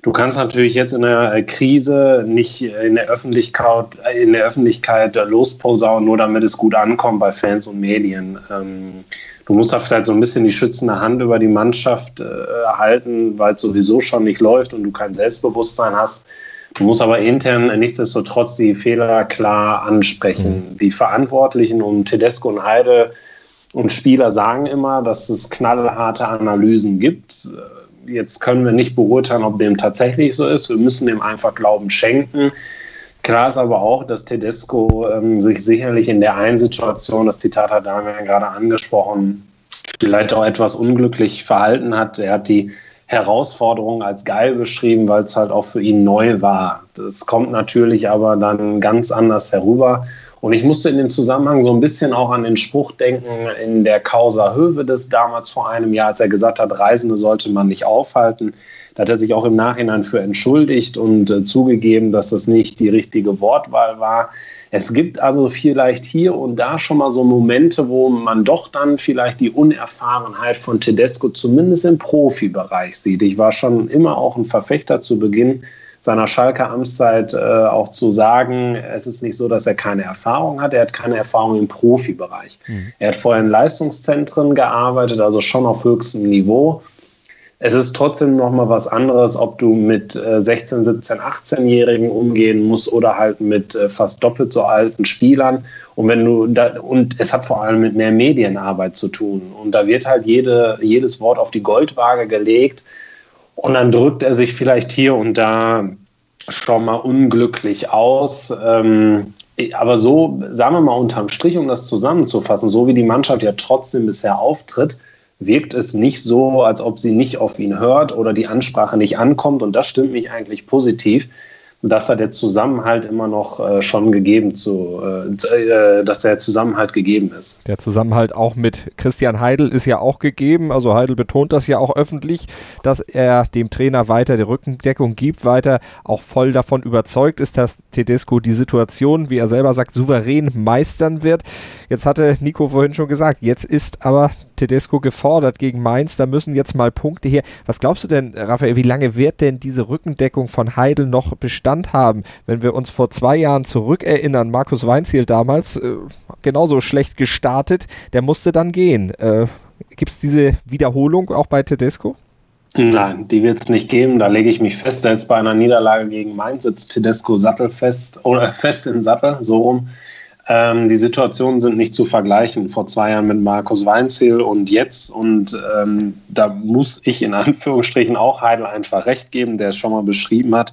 Du kannst natürlich jetzt in der äh, Krise nicht in der Öffentlichkeit, in der Öffentlichkeit losposaunen, nur damit es gut ankommt bei Fans und Medien. Ähm, du musst da vielleicht so ein bisschen die schützende Hand über die Mannschaft äh, halten, weil es sowieso schon nicht läuft und du kein Selbstbewusstsein hast. Du musst aber intern nichtsdestotrotz die Fehler klar ansprechen. Mhm. Die Verantwortlichen um Tedesco und Heide und Spieler sagen immer, dass es knallharte Analysen gibt. Jetzt können wir nicht beurteilen, ob dem tatsächlich so ist. Wir müssen dem einfach Glauben schenken. Klar ist aber auch, dass Tedesco ähm, sich sicherlich in der einen Situation, das Zitat hat Damian gerade angesprochen, vielleicht auch etwas unglücklich verhalten hat. Er hat die Herausforderung als geil beschrieben, weil es halt auch für ihn neu war. Das kommt natürlich aber dann ganz anders herüber. Und ich musste in dem Zusammenhang so ein bisschen auch an den Spruch denken in der Causa Höwe des damals vor einem Jahr, als er gesagt hat, Reisende sollte man nicht aufhalten. Da hat er sich auch im Nachhinein für entschuldigt und äh, zugegeben, dass das nicht die richtige Wortwahl war. Es gibt also vielleicht hier und da schon mal so Momente, wo man doch dann vielleicht die Unerfahrenheit von Tedesco zumindest im Profibereich sieht. Ich war schon immer auch ein Verfechter zu Beginn seiner Schalker Amtszeit äh, auch zu sagen, es ist nicht so, dass er keine Erfahrung hat. Er hat keine Erfahrung im Profibereich. Mhm. Er hat vorher in Leistungszentren gearbeitet, also schon auf höchstem Niveau. Es ist trotzdem noch mal was anderes, ob du mit äh, 16, 17, 18-Jährigen umgehen musst oder halt mit äh, fast doppelt so alten Spielern. Und wenn du da, und es hat vor allem mit mehr Medienarbeit zu tun. Und da wird halt jede, jedes Wort auf die Goldwaage gelegt. Und dann drückt er sich vielleicht hier und da schon mal unglücklich aus. Ähm, aber so, sagen wir mal unterm Strich, um das zusammenzufassen, so wie die Mannschaft ja trotzdem bisher auftritt, wirkt es nicht so, als ob sie nicht auf ihn hört oder die Ansprache nicht ankommt. Und das stimmt mich eigentlich positiv dass da der Zusammenhalt immer noch äh, schon gegeben zu, äh, äh, dass der Zusammenhalt gegeben ist. Der Zusammenhalt auch mit Christian Heidel ist ja auch gegeben. Also Heidel betont das ja auch öffentlich, dass er dem Trainer weiter die Rückendeckung gibt, weiter auch voll davon überzeugt ist, dass Tedesco die Situation, wie er selber sagt, souverän meistern wird. Jetzt hatte Nico vorhin schon gesagt, jetzt ist aber Tedesco gefordert gegen Mainz, da müssen jetzt mal Punkte her. Was glaubst du denn, Raphael, wie lange wird denn diese Rückendeckung von Heidel noch Bestand haben? Wenn wir uns vor zwei Jahren zurückerinnern, Markus Weinziel damals äh, genauso schlecht gestartet, der musste dann gehen. Äh, Gibt es diese Wiederholung auch bei Tedesco? Nein, die wird es nicht geben. Da lege ich mich fest. Selbst bei einer Niederlage gegen Mainz sitzt Tedesco sattelfest oder fest im Sattel, so rum. Ähm, die Situationen sind nicht zu vergleichen. Vor zwei Jahren mit Markus Weinziel und jetzt. Und ähm, da muss ich in Anführungsstrichen auch Heidel einfach recht geben, der es schon mal beschrieben hat.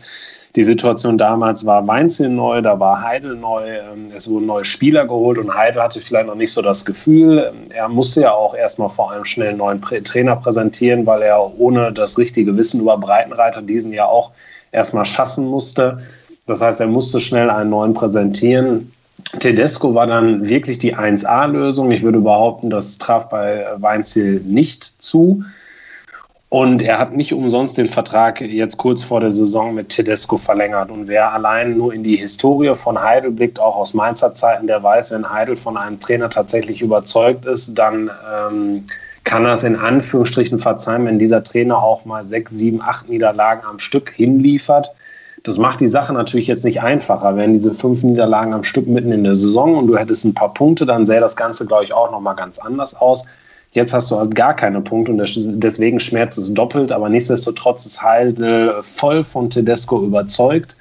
Die Situation damals war Weinziel neu, da war Heidel neu, ähm, es wurden neue Spieler geholt und Heidel hatte vielleicht noch nicht so das Gefühl. Er musste ja auch erstmal vor allem schnell einen neuen Trainer präsentieren, weil er ohne das richtige Wissen über Breitenreiter diesen ja auch erstmal schassen musste. Das heißt, er musste schnell einen neuen präsentieren. Tedesco war dann wirklich die 1A-Lösung. Ich würde behaupten, das traf bei Weinziel nicht zu. Und er hat nicht umsonst den Vertrag jetzt kurz vor der Saison mit Tedesco verlängert. Und wer allein nur in die Historie von Heidel blickt, auch aus Mainzer Zeiten, der weiß, wenn Heidel von einem Trainer tatsächlich überzeugt ist, dann ähm, kann er es in Anführungsstrichen verzeihen, wenn dieser Trainer auch mal sechs, sieben, acht Niederlagen am Stück hinliefert. Das macht die Sache natürlich jetzt nicht einfacher. Wären diese fünf Niederlagen am Stück mitten in der Saison und du hättest ein paar Punkte, dann sähe das Ganze, glaube ich, auch nochmal ganz anders aus. Jetzt hast du halt gar keine Punkte und deswegen schmerzt es doppelt, aber nichtsdestotrotz ist Heidel voll von Tedesco überzeugt.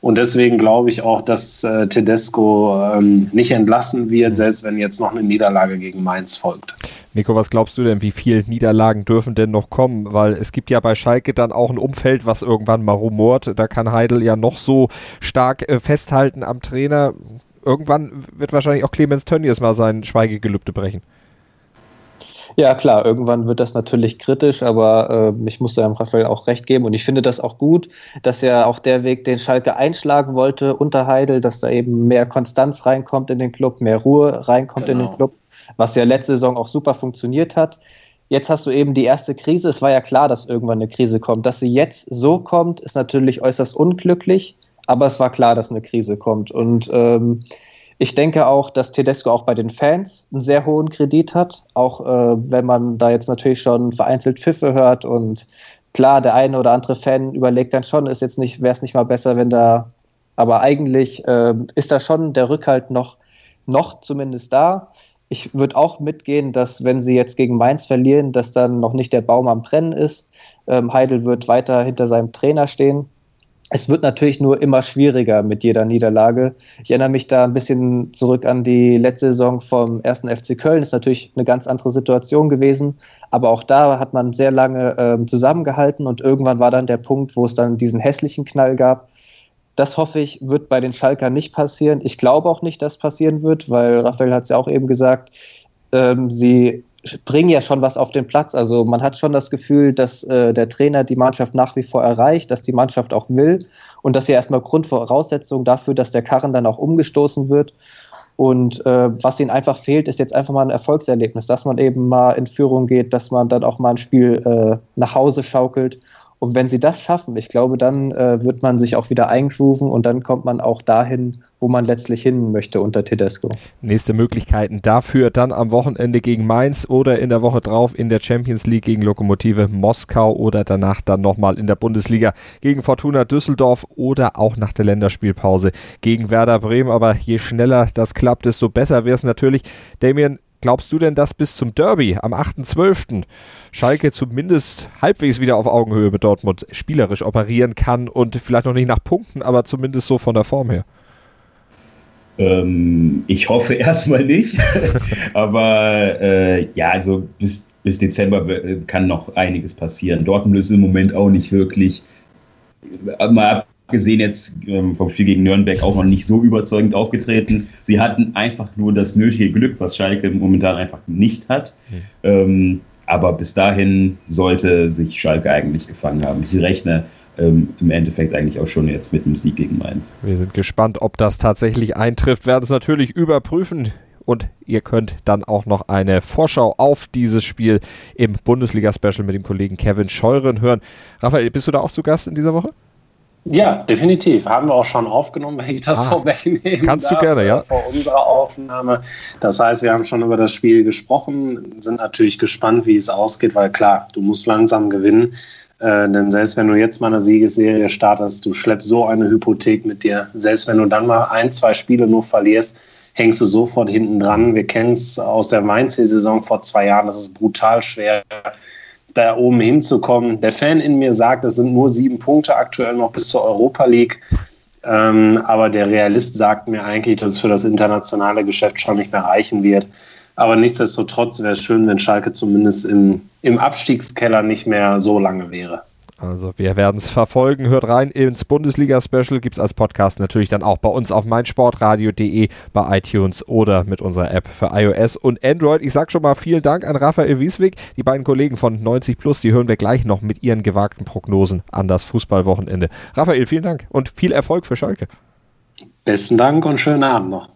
Und deswegen glaube ich auch, dass äh, Tedesco ähm, nicht entlassen wird, selbst wenn jetzt noch eine Niederlage gegen Mainz folgt. Nico, was glaubst du denn, wie viele Niederlagen dürfen denn noch kommen? Weil es gibt ja bei Schalke dann auch ein Umfeld, was irgendwann mal rumort. Da kann Heidel ja noch so stark äh, festhalten am Trainer. Irgendwann wird wahrscheinlich auch Clemens Tönnies mal sein Schweigegelübde brechen. Ja, klar, irgendwann wird das natürlich kritisch, aber äh, ich muss da Raphael auch recht geben und ich finde das auch gut, dass er auch der Weg, den Schalke einschlagen wollte unter Heidel, dass da eben mehr Konstanz reinkommt in den Club, mehr Ruhe reinkommt genau. in den genau. Club, was ja letzte Saison auch super funktioniert hat. Jetzt hast du eben die erste Krise. Es war ja klar, dass irgendwann eine Krise kommt. Dass sie jetzt so kommt, ist natürlich äußerst unglücklich, aber es war klar, dass eine Krise kommt. Und ähm, ich denke auch, dass Tedesco auch bei den Fans einen sehr hohen Kredit hat, auch äh, wenn man da jetzt natürlich schon vereinzelt Pfiffe hört und klar, der eine oder andere Fan überlegt dann schon, ist jetzt nicht, wäre es nicht mal besser, wenn da, aber eigentlich äh, ist da schon der Rückhalt noch, noch zumindest da. Ich würde auch mitgehen, dass wenn sie jetzt gegen Mainz verlieren, dass dann noch nicht der Baum am Brennen ist. Ähm, Heidel wird weiter hinter seinem Trainer stehen es wird natürlich nur immer schwieriger mit jeder Niederlage. Ich erinnere mich da ein bisschen zurück an die letzte Saison vom ersten FC Köln. Ist natürlich eine ganz andere Situation gewesen. Aber auch da hat man sehr lange äh, zusammengehalten und irgendwann war dann der Punkt, wo es dann diesen hässlichen Knall gab. Das hoffe ich, wird bei den Schalkern nicht passieren. Ich glaube auch nicht, dass passieren wird, weil Raphael hat es ja auch eben gesagt, ähm, sie bringen ja schon was auf den Platz. Also man hat schon das Gefühl, dass äh, der Trainer die Mannschaft nach wie vor erreicht, dass die Mannschaft auch will und das ist ja erstmal Grundvoraussetzung dafür, dass der Karren dann auch umgestoßen wird. Und äh, was ihnen einfach fehlt, ist jetzt einfach mal ein Erfolgserlebnis, dass man eben mal in Führung geht, dass man dann auch mal ein Spiel äh, nach Hause schaukelt. Und wenn sie das schaffen, ich glaube, dann äh, wird man sich auch wieder eingrooven und dann kommt man auch dahin, wo man letztlich hin möchte unter Tedesco. Nächste Möglichkeiten dafür dann am Wochenende gegen Mainz oder in der Woche drauf in der Champions League gegen Lokomotive Moskau oder danach dann nochmal in der Bundesliga gegen Fortuna Düsseldorf oder auch nach der Länderspielpause gegen Werder Bremen. Aber je schneller das klappt, desto besser wäre es natürlich. Damien, Glaubst du denn, dass bis zum Derby am 8.12. Schalke zumindest halbwegs wieder auf Augenhöhe mit Dortmund spielerisch operieren kann und vielleicht noch nicht nach Punkten, aber zumindest so von der Form her? Ähm, ich hoffe erstmal nicht. Aber äh, ja, also bis, bis Dezember kann noch einiges passieren. Dortmund ist im Moment auch nicht wirklich, äh, mal abgesehen jetzt ähm, vom Spiel gegen Nürnberg, auch noch nicht so überzeugend aufgetreten. Sie hatten einfach nur das nötige Glück, was Schalke momentan einfach nicht hat. Mhm. Ähm, aber bis dahin sollte sich Schalke eigentlich gefangen haben. Ich rechne ähm, im Endeffekt eigentlich auch schon jetzt mit dem Sieg gegen Mainz. Wir sind gespannt, ob das tatsächlich eintrifft. Werden es natürlich überprüfen. Und ihr könnt dann auch noch eine Vorschau auf dieses Spiel im Bundesliga-Special mit dem Kollegen Kevin Scheuren hören. Raphael, bist du da auch zu Gast in dieser Woche? Ja, definitiv. Haben wir auch schon aufgenommen, wenn ich das ah, vorwegnehmen Kannst darf, du gerne, ja. Vor unserer Aufnahme. Das heißt, wir haben schon über das Spiel gesprochen, sind natürlich gespannt, wie es ausgeht, weil klar, du musst langsam gewinnen. Äh, denn selbst wenn du jetzt mal eine Siegesserie startest, du schleppst so eine Hypothek mit dir. Selbst wenn du dann mal ein, zwei Spiele nur verlierst, hängst du sofort hinten dran. Wir kennen es aus der Mainz-Saison vor zwei Jahren. Das ist brutal schwer, da oben hinzukommen. Der Fan in mir sagt, es sind nur sieben Punkte aktuell noch bis zur Europa League. Ähm, aber der Realist sagt mir eigentlich, dass es für das internationale Geschäft schon nicht mehr reichen wird. Aber nichtsdestotrotz wäre es schön, wenn Schalke zumindest im, im Abstiegskeller nicht mehr so lange wäre. Also wir werden es verfolgen. Hört rein ins Bundesliga-Special. Gibt es als Podcast natürlich dann auch bei uns auf meinsportradio.de, bei iTunes oder mit unserer App für iOS und Android. Ich sage schon mal vielen Dank an Raphael Wieswig. Die beiden Kollegen von 90 Plus, die hören wir gleich noch mit ihren gewagten Prognosen an das Fußballwochenende. Raphael, vielen Dank und viel Erfolg für Schalke. Besten Dank und schönen Abend noch.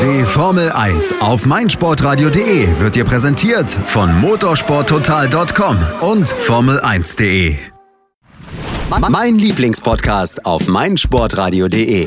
Die Formel 1 auf meinsportradio.de wird dir präsentiert von motorsporttotal.com und Formel1.de. Mein Lieblingspodcast auf meinsportradio.de.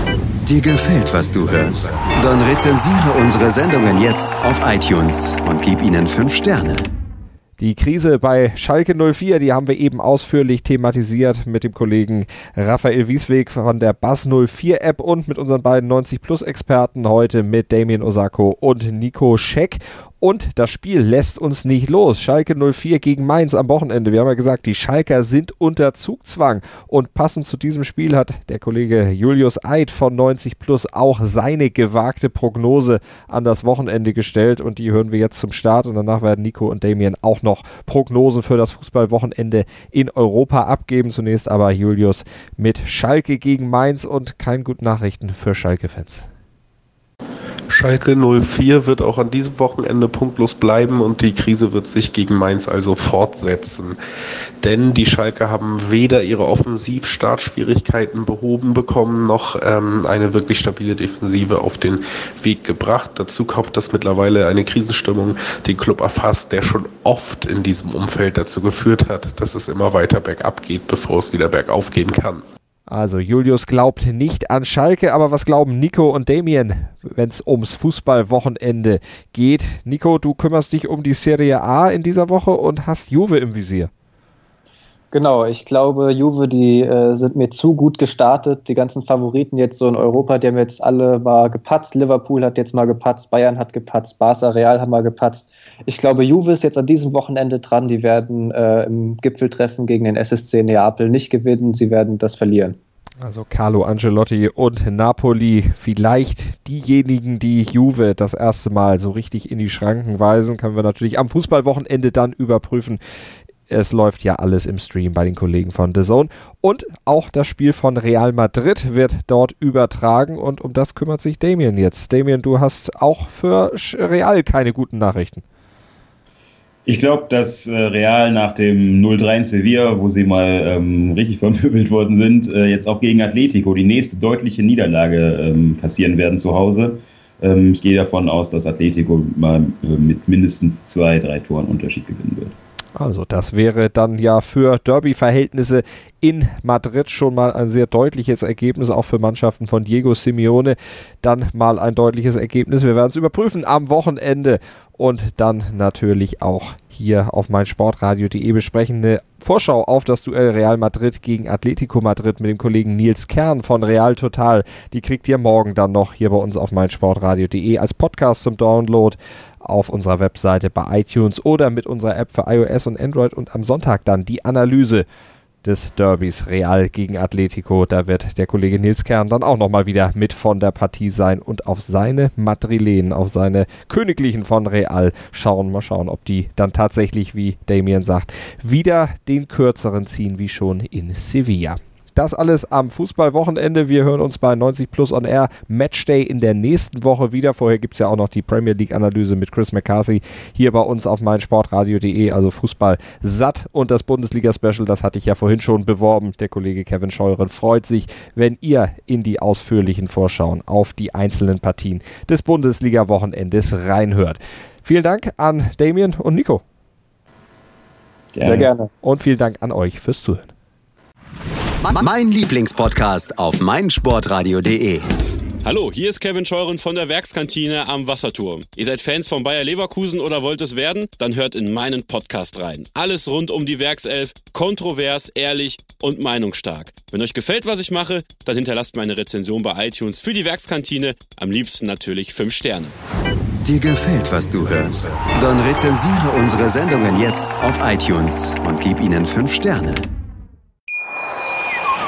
Dir gefällt, was du hörst? Dann rezensiere unsere Sendungen jetzt auf iTunes und gib ihnen fünf Sterne. Die Krise bei Schalke 04, die haben wir eben ausführlich thematisiert mit dem Kollegen Raphael Wiesweg von der Bass 04 App und mit unseren beiden 90 Plus Experten heute mit Damien Osako und Nico Scheck. Und das Spiel lässt uns nicht los. Schalke 04 gegen Mainz am Wochenende. Wir haben ja gesagt, die Schalker sind unter Zugzwang. Und passend zu diesem Spiel hat der Kollege Julius Eid von 90 Plus auch seine gewagte Prognose an das Wochenende gestellt. Und die hören wir jetzt zum Start. Und danach werden Nico und Damien auch noch Prognosen für das Fußballwochenende in Europa abgeben. Zunächst aber Julius mit Schalke gegen Mainz und keine guten Nachrichten für Schalke-Fans. Schalke 04 wird auch an diesem Wochenende punktlos bleiben und die Krise wird sich gegen Mainz also fortsetzen. Denn die Schalke haben weder ihre Offensivstartschwierigkeiten behoben bekommen, noch ähm, eine wirklich stabile Defensive auf den Weg gebracht. Dazu kommt, dass mittlerweile eine Krisenstimmung den Club erfasst, der schon oft in diesem Umfeld dazu geführt hat, dass es immer weiter bergab geht, bevor es wieder bergauf gehen kann. Also Julius glaubt nicht an Schalke, aber was glauben Nico und Damien, wenn es ums Fußballwochenende geht? Nico, du kümmerst dich um die Serie A in dieser Woche und hast Juve im Visier. Genau, ich glaube, Juve, die äh, sind mir zu gut gestartet. Die ganzen Favoriten jetzt so in Europa, die haben jetzt alle mal gepatzt. Liverpool hat jetzt mal gepatzt, Bayern hat gepatzt, Barca Real haben mal gepatzt. Ich glaube, Juve ist jetzt an diesem Wochenende dran. Die werden äh, im Gipfeltreffen gegen den SSC Neapel nicht gewinnen. Sie werden das verlieren. Also Carlo Angelotti und Napoli, vielleicht diejenigen, die Juve das erste Mal so richtig in die Schranken weisen, können wir natürlich am Fußballwochenende dann überprüfen Es läuft ja alles im Stream bei den Kollegen von The Zone. Und auch das Spiel von Real Madrid wird dort übertragen und um das kümmert sich Damien jetzt. Damien, du hast auch für Real keine guten Nachrichten. Ich glaube, dass äh, Real nach dem 0-3 in Sevilla, wo sie mal ähm, richtig vermöbelt worden sind, äh, jetzt auch gegen Atletico die nächste deutliche Niederlage ähm, kassieren werden zu Hause. Ähm, ich gehe davon aus, dass Atletico mal äh, mit mindestens zwei, drei Toren Unterschied gewinnen wird. Also das wäre dann ja für Derby-Verhältnisse in Madrid schon mal ein sehr deutliches Ergebnis, auch für Mannschaften von Diego Simeone dann mal ein deutliches Ergebnis. Wir werden es überprüfen am Wochenende und dann natürlich auch hier auf meinsportradio.de besprechen. Eine Vorschau auf das Duell Real Madrid gegen Atletico Madrid mit dem Kollegen Nils Kern von Real Total. Die kriegt ihr morgen dann noch hier bei uns auf meinsportradio.de als Podcast zum Download auf unserer Webseite bei iTunes oder mit unserer App für iOS und Android und am Sonntag dann die Analyse des Derbys Real gegen Atletico. Da wird der Kollege Nils Kern dann auch nochmal wieder mit von der Partie sein und auf seine Madrilen, auf seine Königlichen von Real schauen. Mal schauen, ob die dann tatsächlich, wie Damien sagt, wieder den kürzeren ziehen wie schon in Sevilla. Das alles am Fußballwochenende. Wir hören uns bei 90 Plus on Air Matchday in der nächsten Woche wieder. Vorher gibt es ja auch noch die Premier League-Analyse mit Chris McCarthy hier bei uns auf meinsportradio.de. Also Fußball satt und das Bundesliga-Special, das hatte ich ja vorhin schon beworben. Der Kollege Kevin Scheuren freut sich, wenn ihr in die ausführlichen Vorschauen auf die einzelnen Partien des Bundesliga-Wochenendes reinhört. Vielen Dank an Damien und Nico. Gerne. Sehr gerne. Und vielen Dank an euch fürs Zuhören. Mein Lieblingspodcast auf meinsportradio.de. Hallo, hier ist Kevin Scheuren von der Werkskantine am Wasserturm. Ihr seid Fans von Bayer Leverkusen oder wollt es werden? Dann hört in meinen Podcast rein. Alles rund um die Werkself, kontrovers, ehrlich und meinungsstark. Wenn euch gefällt, was ich mache, dann hinterlasst mir eine Rezension bei iTunes für die Werkskantine. Am liebsten natürlich 5 Sterne. Dir gefällt, was du hörst? Dann rezensiere unsere Sendungen jetzt auf iTunes und gib ihnen 5 Sterne.